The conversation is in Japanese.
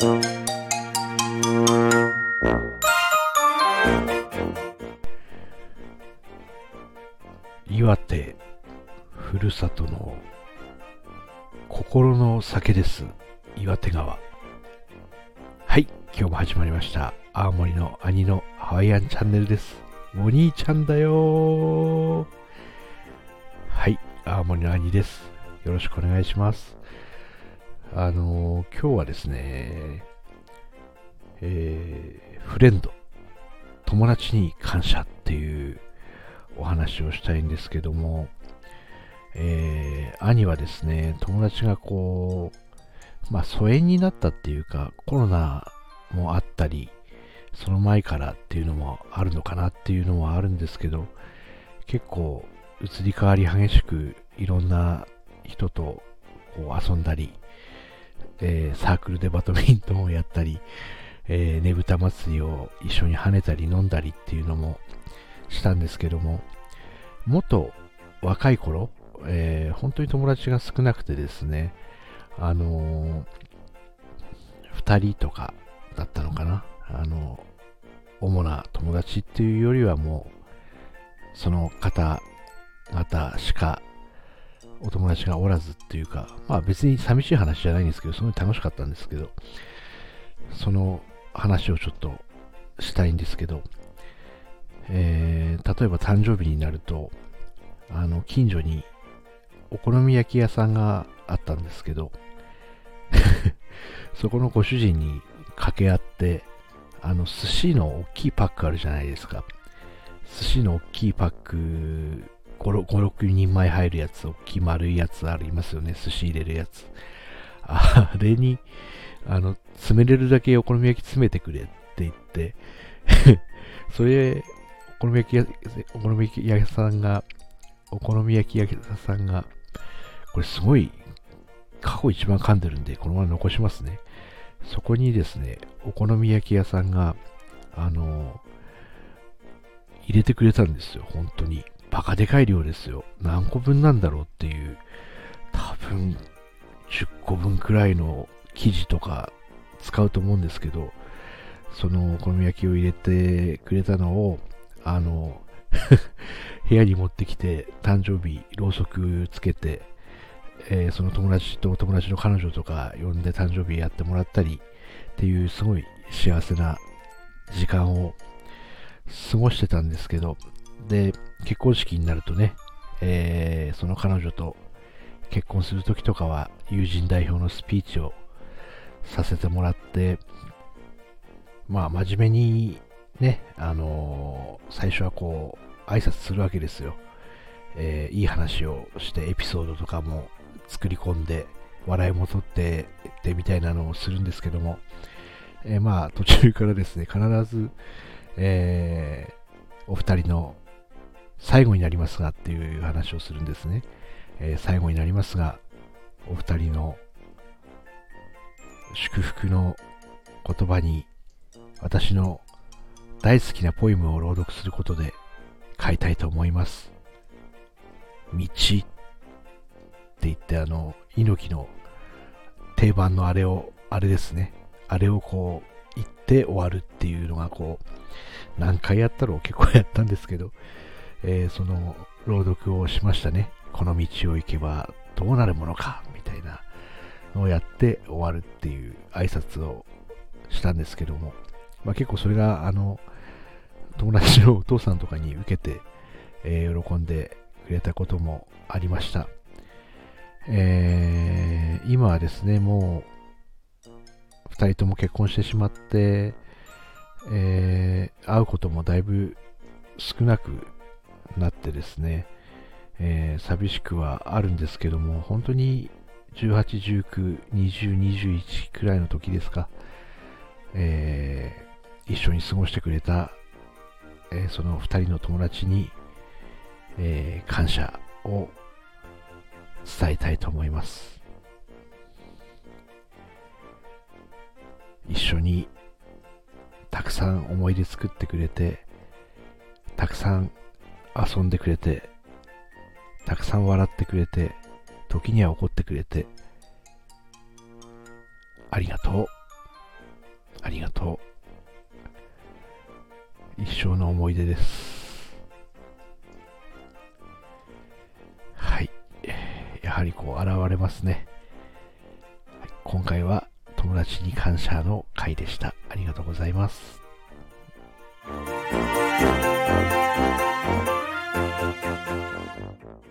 岩手ふるさとの心の酒です。岩手川。はい今日も始まりました。青森の兄のハワイアンチャンネルです。お兄ちゃんだよ。はい青森の兄です。よろしくお願いします。あのー、今日はですねえー、フレンド友達に感謝っていうお話をしたいんですけども、えー、兄はですね、友達がこう、まあ疎遠になったっていうか、コロナもあったり、その前からっていうのもあるのかなっていうのもあるんですけど、結構移り変わり激しくいろんな人とこう遊んだり、えー、サークルでバドミントンをやったり、えー、ねぶた祭りを一緒に跳ねたり飲んだりっていうのもしたんですけども、もっと若い頃、えー、本当に友達が少なくてですね、あのー、2人とかだったのかな。あの主な友達っていうよりはもう、その方々しかお友達がおらずっていうか、まあ別に寂しい話じゃないんですけど、すごい楽しかったんですけど、その話をちょっとしたいんですけど、えー、例えば誕生日になると、あの、近所にお好み焼き屋さんがあったんですけど、そこのご主人に掛け合って、あの、寿司の大きいパックあるじゃないですか。寿司の大きいパック、5、6人前入るやつ、大きい丸いやつありますよね。寿司入れるやつ。あれに、あの、詰めれるだけお好み焼き詰めてくれって言って それお好み焼き屋、お好み焼き屋さんが、お好み焼き屋さんが、これすごい、過去一番噛んでるんで、このまま残しますね。そこにですね、お好み焼き屋さんが、あの、入れてくれたんですよ、本当に。バカでかい量ですよ。何個分なんだろうっていう、多分、10個分くらいの生地とか使うと思うんですけど、そのお好み焼きを入れてくれたのを、あの、部屋に持ってきて、誕生日、ろうそくつけて、えー、その友達と友達の彼女とか呼んで誕生日やってもらったりっていうすごい幸せな時間を過ごしてたんですけど、で、結婚式になるとね、えー、その彼女と結婚する時とかは友人代表のスピーチをさせてもらって、まあ真面目にね、あのー、最初はこう、挨拶するわけですよ。えー、いい話をしてエピソードとかも作り込んで、笑いも取ってってみたいなのをするんですけども、えー、まあ途中からですね、必ず、えー、お二人の最後になりますがっていう話をするんですね。えー、最後になりますが、お二人の祝福の言葉に私の大好きなポエムを朗読することで書いたいと思います。道って言ってあの、猪木の定番のあれを、あれですね。あれをこう言って終わるっていうのがこう、何回やったろう結構やったんですけど、えー、その朗読をしましたね。この道を行けばどうなるものかみたいなのをやって終わるっていう挨拶をしたんですけども、まあ、結構それが、あの、友達の お父さんとかに受けて、えー、喜んでくれたこともありました。えー、今はですね、もう、二人とも結婚してしまって、えー、会うこともだいぶ少なくなってですね、えー、寂しくはあるんですけども、本当に18、19、20、21くらいの時ですか、えー、一緒に過ごしてくれた、えー、その2人の友達に、えー、感謝を伝えたいと思います。一緒にたくさん思い出作ってくれて、たくさん遊んでくれて、たくさん笑ってくれて、時には怒ってくれて、ありがとう。ありがとう。一生の思い出です。はい。やはりこう現れますね。今回は友達に感謝の回でした。ありがとうございます。どうぞどうぞどうぞ。